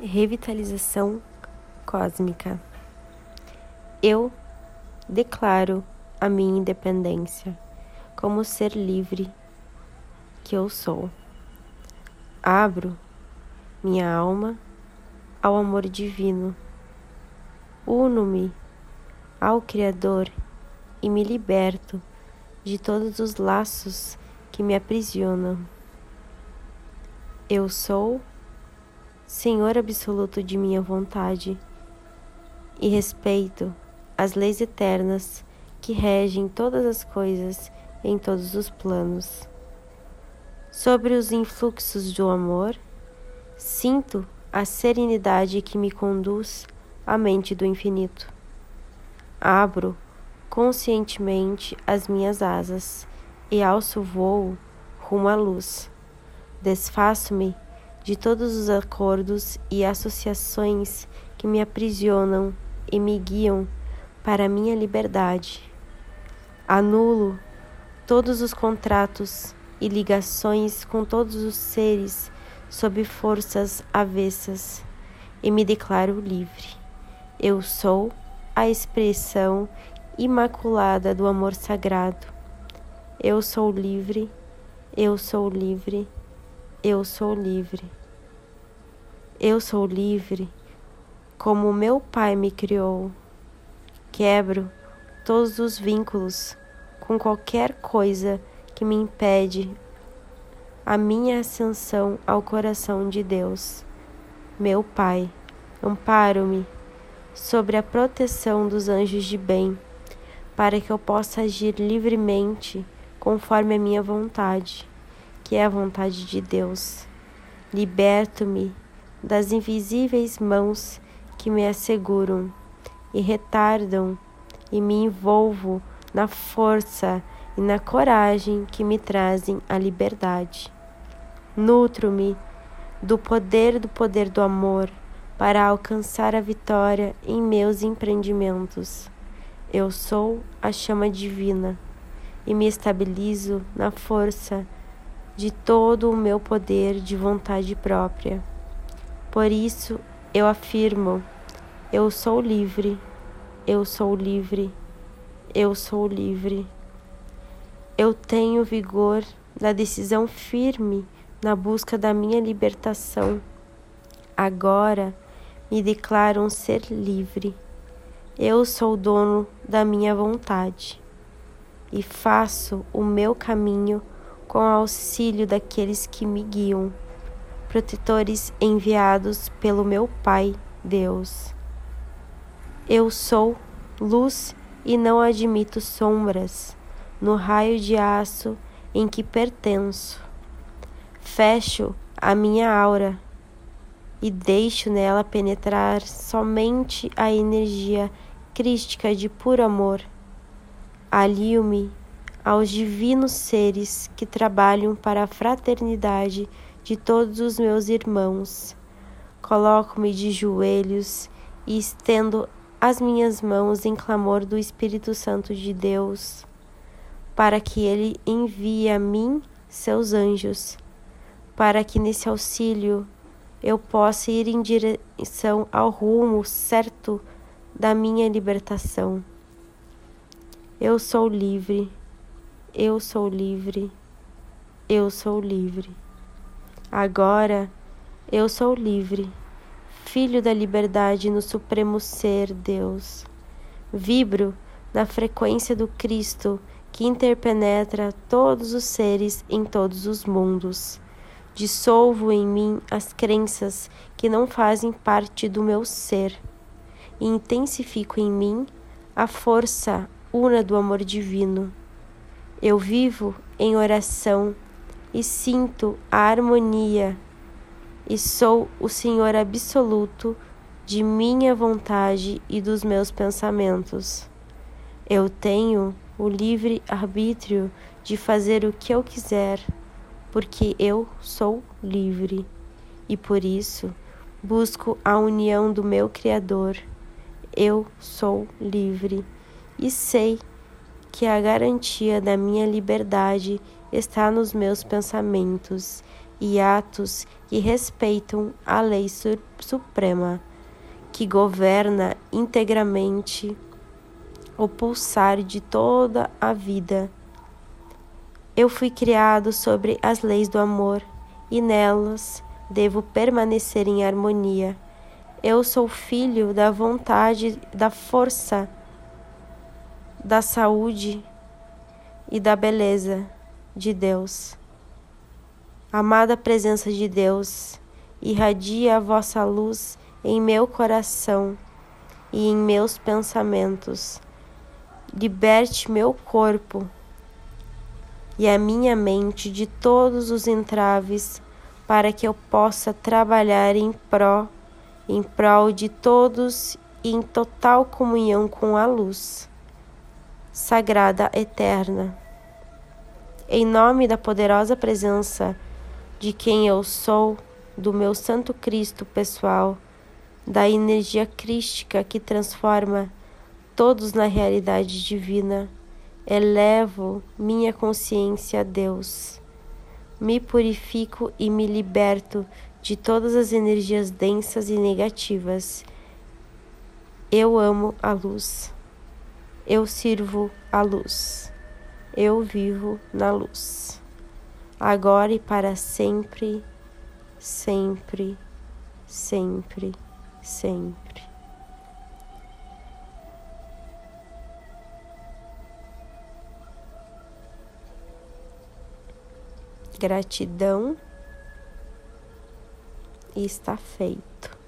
revitalização cósmica. Eu declaro a minha independência como ser livre que eu sou. Abro minha alma ao amor divino. Uno-me ao Criador e me liberto de todos os laços que me aprisionam. Eu sou Senhor absoluto de minha vontade e respeito as leis eternas que regem todas as coisas em todos os planos. Sobre os influxos do amor, sinto a serenidade que me conduz à mente do infinito. Abro conscientemente as minhas asas e alço voo rumo à luz. Desfaço-me de todos os acordos e associações que me aprisionam e me guiam para minha liberdade. Anulo todos os contratos e ligações com todos os seres sob forças avessas e me declaro livre. Eu sou a expressão imaculada do amor sagrado. Eu sou livre, eu sou livre. Eu sou livre. Eu sou livre como meu Pai me criou. Quebro todos os vínculos com qualquer coisa que me impede a minha ascensão ao coração de Deus. Meu Pai, amparo-me sobre a proteção dos anjos de bem, para que eu possa agir livremente conforme a minha vontade que é a vontade de Deus. Liberto-me das invisíveis mãos que me asseguram e retardam, e me envolvo na força e na coragem que me trazem a liberdade. Nutro-me do poder do poder do amor para alcançar a vitória em meus empreendimentos. Eu sou a chama divina e me estabilizo na força de todo o meu poder de vontade própria. Por isso eu afirmo: eu sou livre, eu sou livre, eu sou livre. Eu tenho vigor da decisão firme na busca da minha libertação. Agora me declaro um ser livre. Eu sou dono da minha vontade e faço o meu caminho com auxílio daqueles que me guiam, protetores enviados pelo meu Pai Deus. Eu sou luz e não admito sombras no raio de aço em que pertenço. Fecho a minha aura e deixo nela penetrar somente a energia crística de puro amor. Alio-me aos divinos seres que trabalham para a fraternidade de todos os meus irmãos. Coloco-me de joelhos e estendo as minhas mãos em clamor do Espírito Santo de Deus, para que ele envie a mim seus anjos, para que nesse auxílio eu possa ir em direção ao rumo certo da minha libertação. Eu sou livre eu sou livre, eu sou livre. Agora eu sou livre, filho da liberdade no Supremo Ser Deus. Vibro na frequência do Cristo que interpenetra todos os seres em todos os mundos. Dissolvo em mim as crenças que não fazem parte do meu ser e intensifico em mim a força una do amor divino. Eu vivo em oração e sinto a harmonia, e sou o Senhor absoluto de minha vontade e dos meus pensamentos. Eu tenho o livre arbítrio de fazer o que eu quiser, porque eu sou livre e por isso busco a união do meu Criador. Eu sou livre e sei que a garantia da minha liberdade está nos meus pensamentos e atos que respeitam a lei suprema, que governa integramente o pulsar de toda a vida. Eu fui criado sobre as leis do amor e nelas devo permanecer em harmonia. Eu sou filho da vontade, da força, da saúde e da beleza de Deus. Amada presença de Deus, irradia a vossa luz em meu coração e em meus pensamentos. Liberte meu corpo e a minha mente de todos os entraves para que eu possa trabalhar em pró, em prol de todos e em total comunhão com a luz. Sagrada Eterna, em nome da poderosa presença de quem eu sou, do meu Santo Cristo pessoal, da energia crística que transforma todos na realidade divina, elevo minha consciência a Deus me purifico e me liberto de todas as energias densas e negativas. Eu amo a luz. Eu sirvo a luz. Eu vivo na luz. Agora e para sempre, sempre, sempre, sempre. Gratidão e está feito.